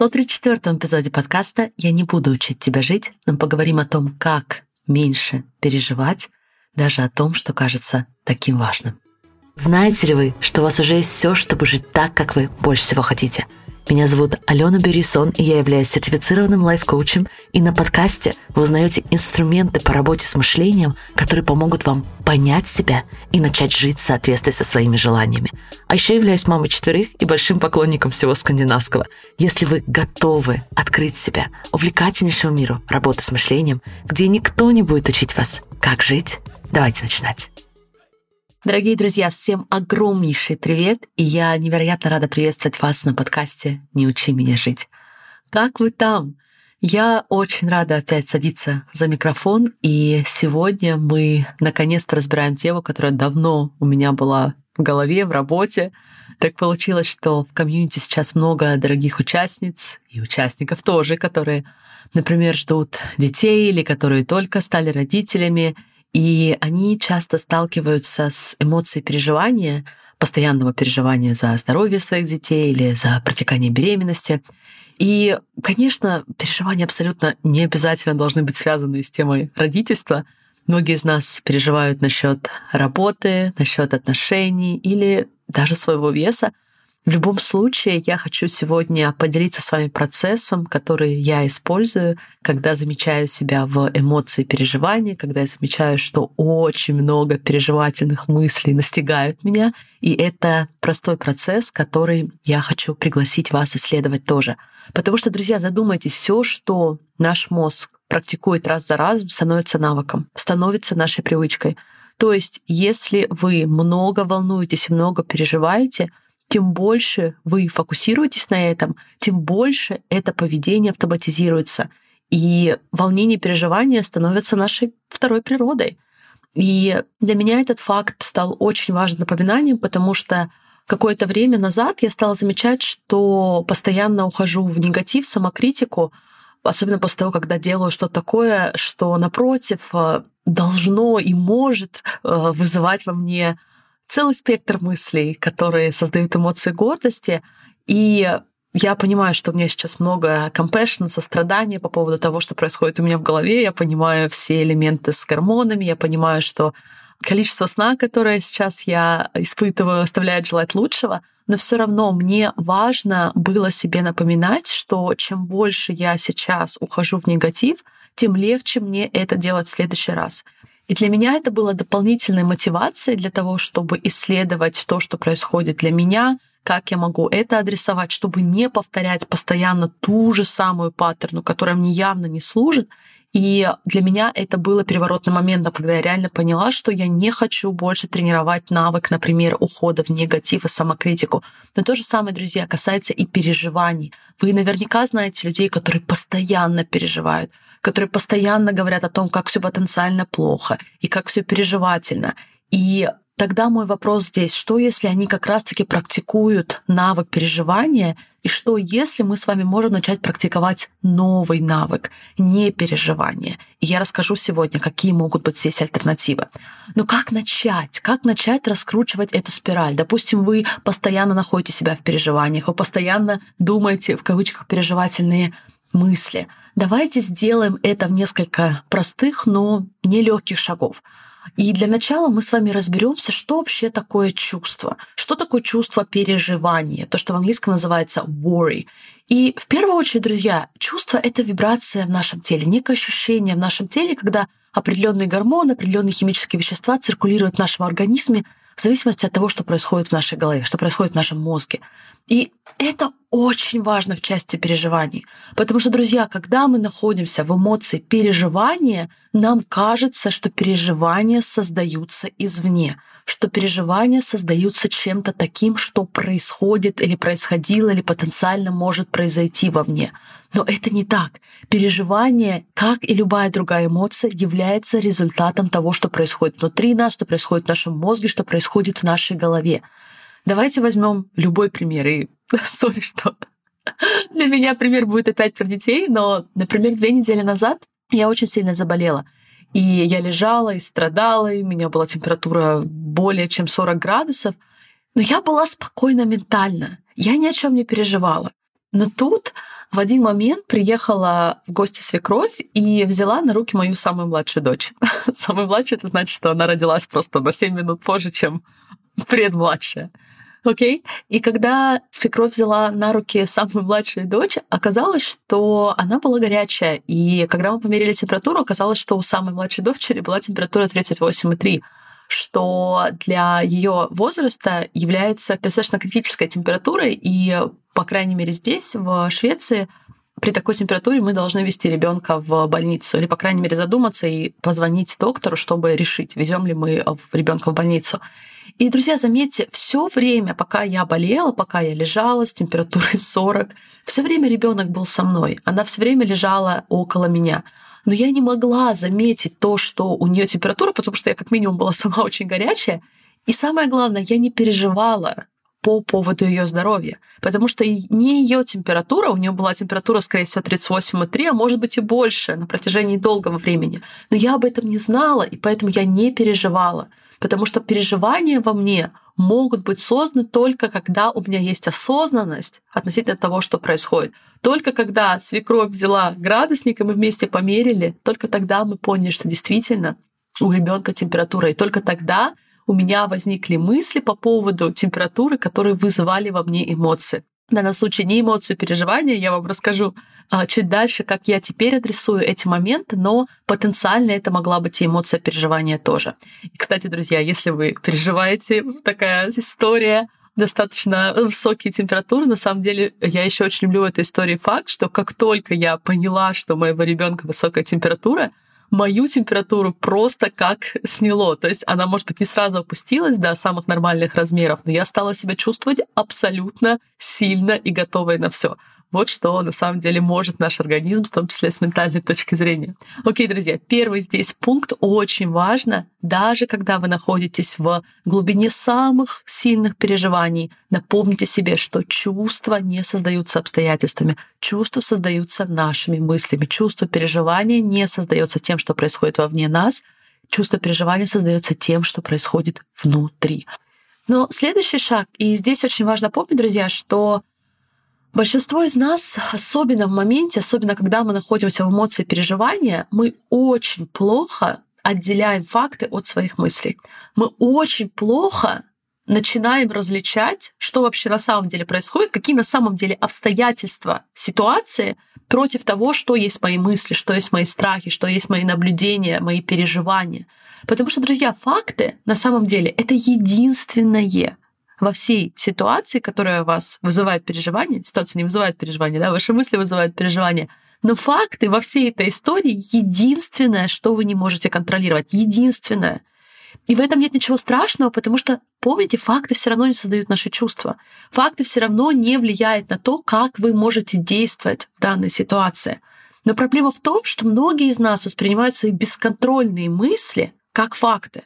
134 эпизоде подкаста «Я не буду учить тебя жить», мы поговорим о том, как меньше переживать, даже о том, что кажется таким важным. Знаете ли вы, что у вас уже есть все, чтобы жить так, как вы больше всего хотите – меня зовут Алена Берисон, и я являюсь сертифицированным лайф-коучем. И на подкасте вы узнаете инструменты по работе с мышлением, которые помогут вам понять себя и начать жить в соответствии со своими желаниями. А еще являюсь мамой четверых и большим поклонником всего скандинавского. Если вы готовы открыть себя увлекательнейшему миру работы с мышлением, где никто не будет учить вас, как жить, давайте начинать. Дорогие друзья, всем огромнейший привет, и я невероятно рада приветствовать вас на подкасте «Не учи меня жить». Как вы там? Я очень рада опять садиться за микрофон, и сегодня мы наконец-то разбираем тему, которая давно у меня была в голове, в работе. Так получилось, что в комьюнити сейчас много дорогих участниц и участников тоже, которые, например, ждут детей или которые только стали родителями — и они часто сталкиваются с эмоцией переживания, постоянного переживания за здоровье своих детей или за протекание беременности. И, конечно, переживания абсолютно не обязательно должны быть связаны с темой родительства. Многие из нас переживают насчет работы, насчет отношений или даже своего веса. В любом случае, я хочу сегодня поделиться с вами процессом, который я использую, когда замечаю себя в эмоции переживания, когда я замечаю, что очень много переживательных мыслей настигают меня. И это простой процесс, который я хочу пригласить вас исследовать тоже. Потому что, друзья, задумайтесь, все, что наш мозг практикует раз за разом, становится навыком, становится нашей привычкой. То есть, если вы много волнуетесь и много переживаете, тем больше вы фокусируетесь на этом, тем больше это поведение автоматизируется. И волнение и переживания становятся нашей второй природой. И для меня этот факт стал очень важным напоминанием, потому что какое-то время назад я стала замечать, что постоянно ухожу в негатив, самокритику, особенно после того, когда делаю что-то такое, что напротив э, должно и может э, вызывать во мне целый спектр мыслей, которые создают эмоции гордости. И я понимаю, что у меня сейчас много compassion, сострадания по поводу того, что происходит у меня в голове. Я понимаю все элементы с гормонами. Я понимаю, что количество сна, которое сейчас я испытываю, оставляет желать лучшего. Но все равно мне важно было себе напоминать, что чем больше я сейчас ухожу в негатив, тем легче мне это делать в следующий раз. И для меня это было дополнительной мотивацией для того, чтобы исследовать то, что происходит для меня, как я могу это адресовать, чтобы не повторять постоянно ту же самую паттерну, которая мне явно не служит. И для меня это было переворотным моментом, когда я реально поняла, что я не хочу больше тренировать навык, например, ухода в негатив и самокритику. Но то же самое, друзья, касается и переживаний. Вы наверняка знаете людей, которые постоянно переживают которые постоянно говорят о том, как все потенциально плохо и как все переживательно. И тогда мой вопрос здесь, что если они как раз-таки практикуют навык переживания, и что если мы с вами можем начать практиковать новый навык, не переживания. И я расскажу сегодня, какие могут быть здесь альтернативы. Но как начать? Как начать раскручивать эту спираль? Допустим, вы постоянно находите себя в переживаниях, вы постоянно думаете, в кавычках, переживательные мысли. Давайте сделаем это в несколько простых, но нелегких шагов. И для начала мы с вами разберемся, что вообще такое чувство. Что такое чувство переживания, то, что в английском называется worry. И в первую очередь, друзья, чувство — это вибрация в нашем теле, некое ощущение в нашем теле, когда определенные гормоны, определенные химические вещества циркулируют в нашем организме в зависимости от того, что происходит в нашей голове, что происходит в нашем мозге. И это очень важно в части переживаний. Потому что, друзья, когда мы находимся в эмоции переживания, нам кажется, что переживания создаются извне, что переживания создаются чем-то таким, что происходит или происходило, или потенциально может произойти вовне. Но это не так. Переживание, как и любая другая эмоция, является результатом того, что происходит внутри нас, что происходит в нашем мозге, что происходит в нашей голове. Давайте возьмем любой пример. И сори, что для меня пример будет опять про детей, но, например, две недели назад я очень сильно заболела. И я лежала и страдала, и у меня была температура более чем 40 градусов. Но я была спокойна ментально. Я ни о чем не переживала. Но тут в один момент приехала в гости свекровь и взяла на руки мою самую младшую дочь. Самая младшая, это значит, что она родилась просто на 7 минут позже, чем предмладшая. Окей? Okay? И когда свекровь взяла на руки самую младшую дочь, оказалось, что она была горячая. И когда мы померили температуру, оказалось, что у самой младшей дочери была температура 38,3 что для ее возраста является достаточно критической температурой, и, по крайней мере, здесь, в Швеции, при такой температуре мы должны вести ребенка в больницу, или, по крайней мере, задуматься и позвонить доктору, чтобы решить, везем ли мы ребенка в больницу. И, друзья, заметьте, все время, пока я болела, пока я лежала с температурой 40, все время ребенок был со мной. Она все время лежала около меня. Но я не могла заметить то, что у нее температура, потому что я как минимум была сама очень горячая. И самое главное, я не переживала по поводу ее здоровья, потому что не ее температура, у нее была температура, скорее всего, 38,3, а может быть и больше на протяжении долгого времени. Но я об этом не знала, и поэтому я не переживала потому что переживания во мне могут быть созданы только когда у меня есть осознанность относительно того, что происходит. Только когда свекровь взяла градусник, и мы вместе померили, только тогда мы поняли, что действительно у ребенка температура. И только тогда у меня возникли мысли по поводу температуры, которые вызывали во мне эмоции. В данном случае не эмоции, переживания, я вам расскажу а, чуть дальше, как я теперь адресую эти моменты, но потенциально это могла быть и эмоция переживания тоже. И, кстати, друзья, если вы переживаете, такая история, достаточно высокие температуры. На самом деле, я еще очень люблю в этой истории факт, что как только я поняла, что у моего ребенка высокая температура, мою температуру просто как сняло. То есть она, может быть, не сразу опустилась до самых нормальных размеров, но я стала себя чувствовать абсолютно сильно и готовой на все. Вот что на самом деле может наш организм, в том числе с ментальной точки зрения. Окей, друзья, первый здесь пункт очень важно, даже когда вы находитесь в глубине самых сильных переживаний, напомните себе, что чувства не создаются обстоятельствами, чувства создаются нашими мыслями, чувство переживания не создается тем, что происходит вовне нас, чувство переживания создается тем, что происходит внутри. Но следующий шаг, и здесь очень важно помнить, друзья, что Большинство из нас, особенно в моменте, особенно когда мы находимся в эмоции переживания, мы очень плохо отделяем факты от своих мыслей. Мы очень плохо начинаем различать, что вообще на самом деле происходит, какие на самом деле обстоятельства ситуации против того, что есть мои мысли, что есть мои страхи, что есть мои наблюдения, мои переживания. Потому что, друзья, факты на самом деле это единственное, во всей ситуации, которая вас вызывает переживание, ситуация не вызывает переживания, да, ваши мысли вызывают переживания, но факты во всей этой истории единственное, что вы не можете контролировать, единственное. И в этом нет ничего страшного, потому что, помните, факты все равно не создают наши чувства. Факты все равно не влияют на то, как вы можете действовать в данной ситуации. Но проблема в том, что многие из нас воспринимают свои бесконтрольные мысли как факты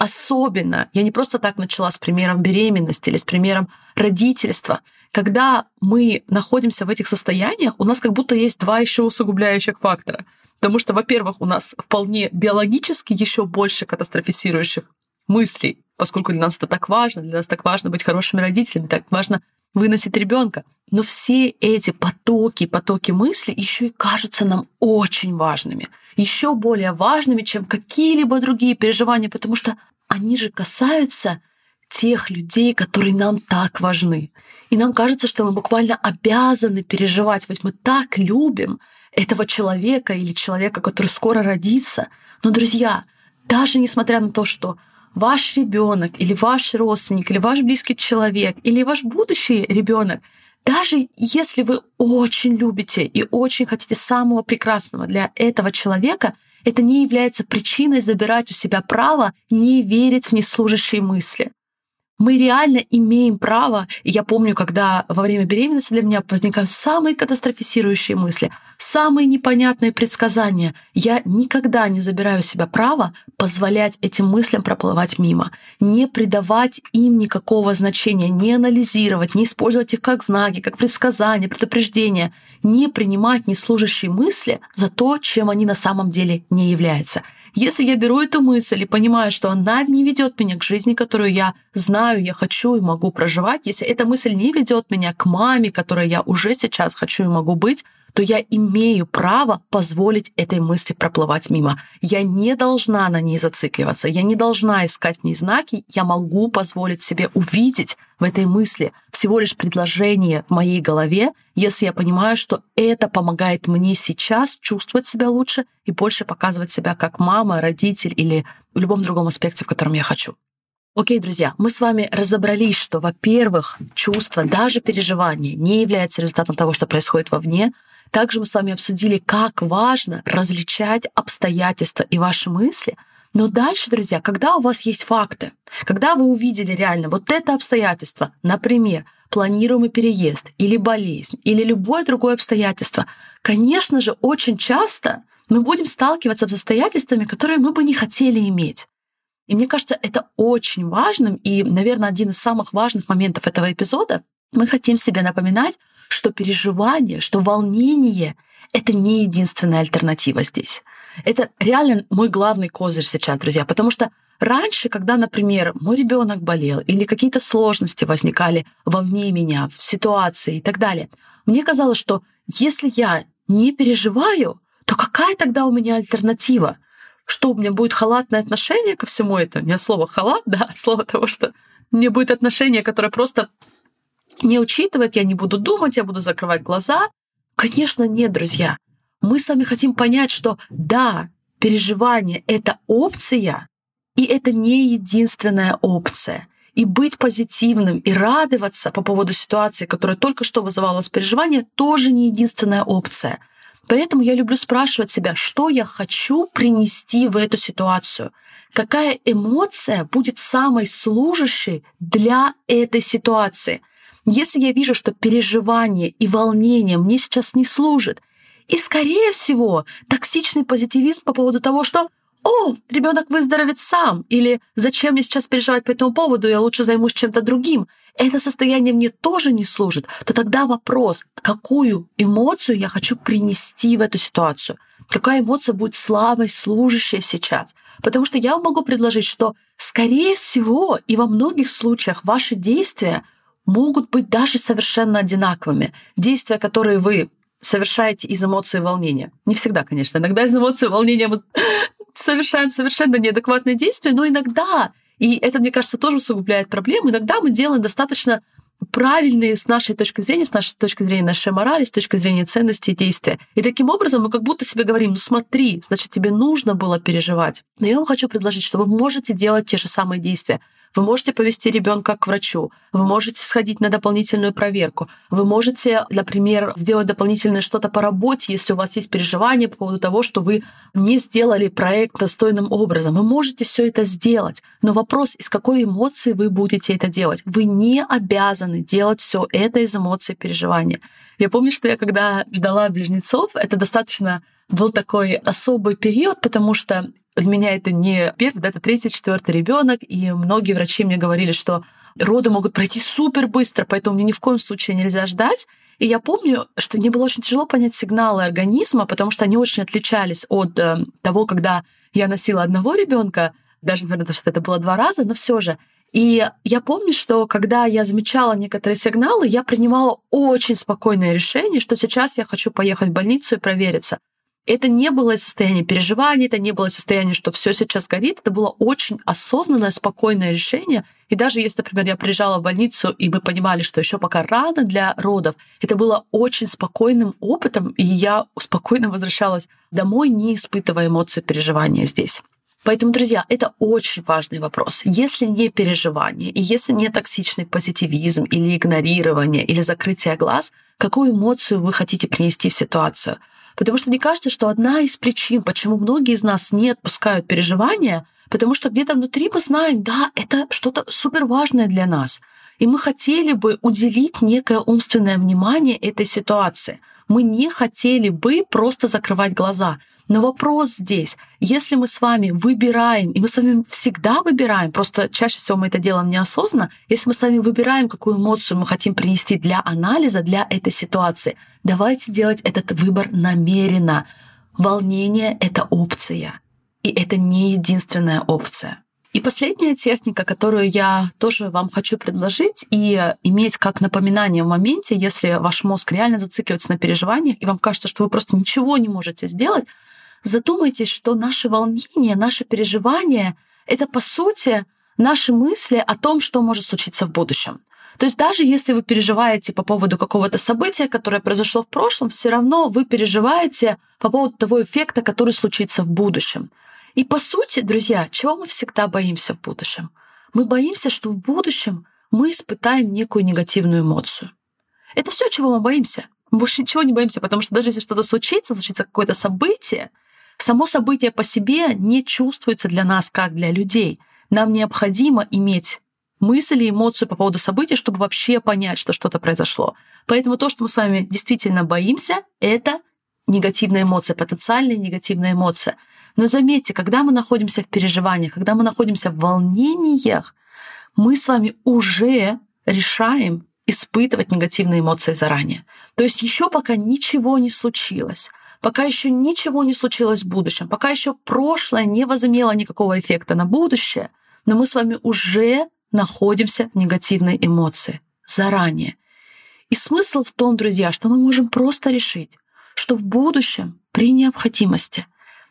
особенно, я не просто так начала с примером беременности или с примером родительства, когда мы находимся в этих состояниях, у нас как будто есть два еще усугубляющих фактора. Потому что, во-первых, у нас вполне биологически еще больше катастрофизирующих мыслей, поскольку для нас это так важно, для нас так важно быть хорошими родителями, так важно выносить ребенка. Но все эти потоки, потоки мыслей еще и кажутся нам очень важными, еще более важными, чем какие-либо другие переживания, потому что они же касаются тех людей, которые нам так важны. И нам кажется, что мы буквально обязаны переживать, ведь мы так любим этого человека или человека, который скоро родится. Но, друзья, даже несмотря на то, что ваш ребенок или ваш родственник или ваш близкий человек или ваш будущий ребенок, даже если вы очень любите и очень хотите самого прекрасного для этого человека — это не является причиной забирать у себя право не верить в неслужащие мысли мы реально имеем право, и я помню, когда во время беременности для меня возникают самые катастрофизирующие мысли, самые непонятные предсказания, я никогда не забираю себя право позволять этим мыслям проплывать мимо, не придавать им никакого значения, не анализировать, не использовать их как знаки, как предсказания, предупреждения, не принимать неслужащие мысли за то, чем они на самом деле не являются. Если я беру эту мысль и понимаю, что она не ведет меня к жизни, которую я знаю, я хочу и могу проживать, если эта мысль не ведет меня к маме, которой я уже сейчас хочу и могу быть, то я имею право позволить этой мысли проплывать мимо. Я не должна на ней зацикливаться, я не должна искать в ней знаки, я могу позволить себе увидеть в этой мысли всего лишь предложение в моей голове, если я понимаю, что это помогает мне сейчас чувствовать себя лучше и больше показывать себя как мама, родитель или в любом другом аспекте, в котором я хочу. Окей, друзья, мы с вами разобрались, что, во-первых, чувство, даже переживание не является результатом того, что происходит вовне, также мы с вами обсудили, как важно различать обстоятельства и ваши мысли. Но дальше, друзья, когда у вас есть факты, когда вы увидели реально вот это обстоятельство, например, планируемый переезд или болезнь или любое другое обстоятельство, конечно же, очень часто мы будем сталкиваться с обстоятельствами, которые мы бы не хотели иметь. И мне кажется, это очень важным и, наверное, один из самых важных моментов этого эпизода. Мы хотим себе напоминать, что переживание, что волнение — это не единственная альтернатива здесь. Это реально мой главный козырь сейчас, друзья, потому что раньше, когда, например, мой ребенок болел или какие-то сложности возникали вовне меня, в ситуации и так далее, мне казалось, что если я не переживаю, то какая тогда у меня альтернатива? Что у меня будет халатное отношение ко всему этому? Не от слова халат, да, от слова того, что мне будет отношение, которое просто не учитывать, я не буду думать, я буду закрывать глаза. Конечно, нет, друзья. Мы с вами хотим понять, что да, переживание — это опция, и это не единственная опция. И быть позитивным и радоваться по поводу ситуации, которая только что вызывала переживание, тоже не единственная опция. Поэтому я люблю спрашивать себя, что я хочу принести в эту ситуацию, какая эмоция будет самой служащей для этой ситуации. Если я вижу, что переживание и волнение мне сейчас не служат, и, скорее всего, токсичный позитивизм по поводу того, что «О, ребенок выздоровеет сам» или «Зачем мне сейчас переживать по этому поводу, я лучше займусь чем-то другим», это состояние мне тоже не служит, то тогда вопрос, какую эмоцию я хочу принести в эту ситуацию, какая эмоция будет слабой, служащей сейчас. Потому что я могу предложить, что, скорее всего, и во многих случаях ваши действия могут быть даже совершенно одинаковыми. Действия, которые вы совершаете из эмоций и волнения. Не всегда, конечно. Иногда из эмоций и волнения мы совершаем совершенно неадекватные действия, но иногда, и это, мне кажется, тоже усугубляет проблему, иногда мы делаем достаточно правильные с нашей точки зрения, с нашей точки зрения нашей морали, с точки зрения ценностей действия. И таким образом мы как будто себе говорим, ну смотри, значит, тебе нужно было переживать. Но я вам хочу предложить, что вы можете делать те же самые действия. Вы можете повести ребенка к врачу, вы можете сходить на дополнительную проверку, вы можете, например, сделать дополнительное что-то по работе, если у вас есть переживания по поводу того, что вы не сделали проект достойным образом. Вы можете все это сделать. Но вопрос, из какой эмоции вы будете это делать. Вы не обязаны делать все это из эмоций переживания. Я помню, что я когда ждала близнецов, это достаточно был такой особый период, потому что для меня это не первый, да, это третий, четвертый ребенок, и многие врачи мне говорили, что роды могут пройти супер быстро, поэтому мне ни в коем случае нельзя ждать. И я помню, что мне было очень тяжело понять сигналы организма, потому что они очень отличались от э, того, когда я носила одного ребенка, даже, наверное, потому что это было два раза, но все же. И я помню, что когда я замечала некоторые сигналы, я принимала очень спокойное решение, что сейчас я хочу поехать в больницу и провериться. Это не было состояние переживания, это не было состояние, что все сейчас горит. Это было очень осознанное, спокойное решение. И даже если, например, я приезжала в больницу, и мы понимали, что еще пока рано для родов, это было очень спокойным опытом, и я спокойно возвращалась домой, не испытывая эмоции переживания здесь. Поэтому, друзья, это очень важный вопрос. Если не переживание, и если не токсичный позитивизм или игнорирование, или закрытие глаз, какую эмоцию вы хотите принести в ситуацию – Потому что мне кажется, что одна из причин, почему многие из нас не отпускают переживания, потому что где-то внутри мы знаем, да, это что-то супер важное для нас. И мы хотели бы уделить некое умственное внимание этой ситуации. Мы не хотели бы просто закрывать глаза. Но вопрос здесь, если мы с вами выбираем, и мы с вами всегда выбираем, просто чаще всего мы это делаем неосознанно, если мы с вами выбираем, какую эмоцию мы хотим принести для анализа, для этой ситуации, давайте делать этот выбор намеренно. Волнение — это опция. И это не единственная опция. И последняя техника, которую я тоже вам хочу предложить и иметь как напоминание в моменте, если ваш мозг реально зацикливается на переживаниях, и вам кажется, что вы просто ничего не можете сделать, задумайтесь, что наши волнения, наши переживания — это, по сути, наши мысли о том, что может случиться в будущем. То есть даже если вы переживаете по поводу какого-то события, которое произошло в прошлом, все равно вы переживаете по поводу того эффекта, который случится в будущем. И по сути, друзья, чего мы всегда боимся в будущем? Мы боимся, что в будущем мы испытаем некую негативную эмоцию. Это все, чего мы боимся. Мы больше ничего не боимся, потому что даже если что-то случится, случится какое-то событие, само событие по себе не чувствуется для нас как для людей. Нам необходимо иметь мысли, эмоцию по поводу событий, чтобы вообще понять, что что-то произошло. Поэтому то, что мы с вами действительно боимся, это негативная эмоция, потенциальная негативная эмоция. Но заметьте, когда мы находимся в переживаниях, когда мы находимся в волнениях, мы с вами уже решаем испытывать негативные эмоции заранее. То есть еще пока ничего не случилось, пока еще ничего не случилось в будущем, пока еще прошлое не возымело никакого эффекта на будущее, но мы с вами уже находимся в негативной эмоции заранее. И смысл в том, друзья, что мы можем просто решить, что в будущем при необходимости,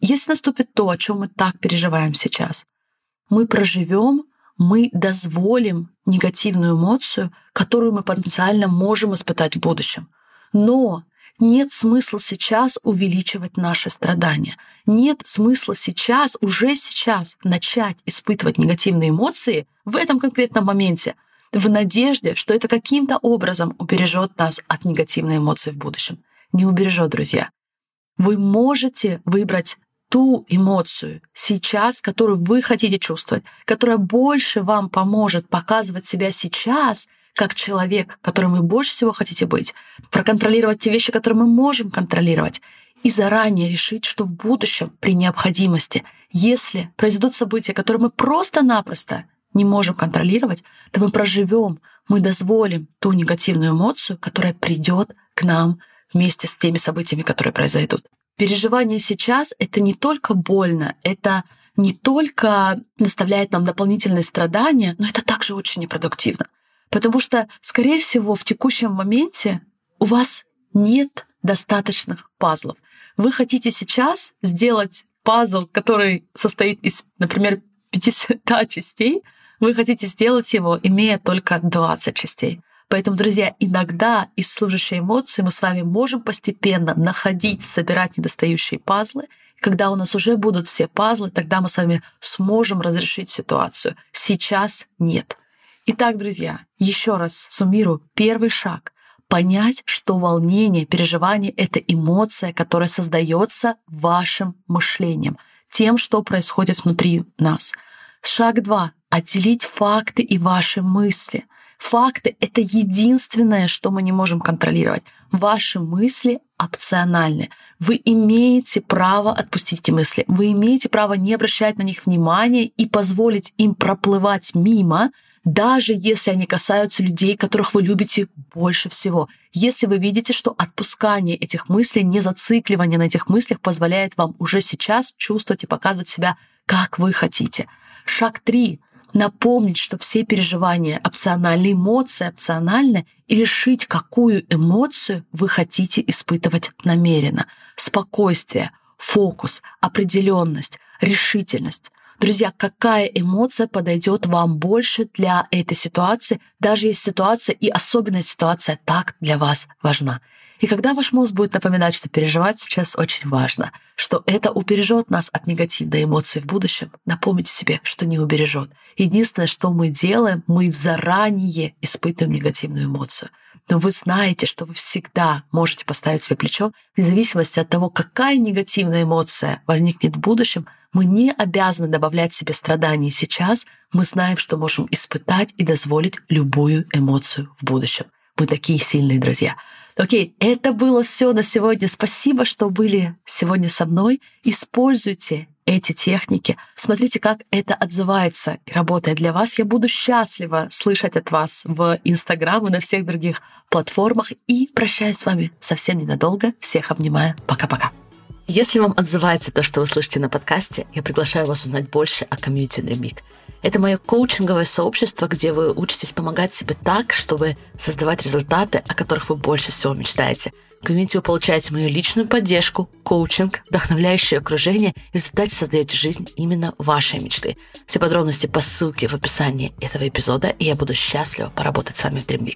если наступит то, о чем мы так переживаем сейчас, мы проживем, мы дозволим негативную эмоцию, которую мы потенциально можем испытать в будущем. Но нет смысла сейчас увеличивать наши страдания. Нет смысла сейчас, уже сейчас начать испытывать негативные эмоции в этом конкретном моменте, в надежде, что это каким-то образом убережет нас от негативной эмоции в будущем. Не убережет, друзья. Вы можете выбрать ту эмоцию сейчас, которую вы хотите чувствовать, которая больше вам поможет показывать себя сейчас — как человек, которым вы больше всего хотите быть, проконтролировать те вещи, которые мы можем контролировать, и заранее решить, что в будущем при необходимости, если произойдут события, которые мы просто-напросто не можем контролировать, то мы проживем, мы дозволим ту негативную эмоцию, которая придет к нам вместе с теми событиями, которые произойдут. Переживание сейчас — это не только больно, это не только доставляет нам дополнительные страдания, но это также очень непродуктивно. Потому что, скорее всего, в текущем моменте у вас нет достаточных пазлов. Вы хотите сейчас сделать пазл, который состоит из, например, 500 частей, вы хотите сделать его, имея только 20 частей. Поэтому, друзья, иногда из служащей эмоции мы с вами можем постепенно находить, собирать недостающие пазлы. Когда у нас уже будут все пазлы, тогда мы с вами сможем разрешить ситуацию. Сейчас нет. Итак, друзья, еще раз суммирую. Первый шаг — понять, что волнение, переживание — это эмоция, которая создается вашим мышлением, тем, что происходит внутри нас. Шаг два — отделить факты и ваши мысли. Факты — это единственное, что мы не можем контролировать. Ваши мысли опциональны. Вы имеете право отпустить эти мысли. Вы имеете право не обращать на них внимания и позволить им проплывать мимо, даже если они касаются людей, которых вы любите больше всего. Если вы видите, что отпускание этих мыслей, не зацикливание на этих мыслях позволяет вам уже сейчас чувствовать и показывать себя, как вы хотите. Шаг три напомнить, что все переживания опциональны, эмоции опциональны, и решить, какую эмоцию вы хотите испытывать намеренно. Спокойствие, фокус, определенность, решительность. Друзья, какая эмоция подойдет вам больше для этой ситуации, даже если ситуация и особенная ситуация так для вас важна. И когда ваш мозг будет напоминать, что переживать сейчас очень важно, что это убережет нас от негативной эмоции в будущем, напомните себе, что не убережет. Единственное, что мы делаем, мы заранее испытываем негативную эмоцию. Но вы знаете, что вы всегда можете поставить себе плечо, вне зависимости от того, какая негативная эмоция возникнет в будущем, мы не обязаны добавлять себе страданий сейчас, мы знаем, что можем испытать и дозволить любую эмоцию в будущем. Мы такие сильные друзья. Окей, это было все на сегодня. Спасибо, что были сегодня со мной. Используйте эти техники. Смотрите, как это отзывается и работает для вас. Я буду счастлива слышать от вас в Инстаграм и на всех других платформах. И прощаюсь с вами совсем ненадолго. Всех обнимаю. Пока-пока. Если вам отзывается то, что вы слышите на подкасте, я приглашаю вас узнать больше о комьюнити Dream Это мое коучинговое сообщество, где вы учитесь помогать себе так, чтобы создавать результаты, о которых вы больше всего мечтаете. В комьюнити вы получаете мою личную поддержку, коучинг, вдохновляющее окружение и в результате создаете жизнь именно вашей мечты. Все подробности по ссылке в описании этого эпизода, и я буду счастлива поработать с вами в Dream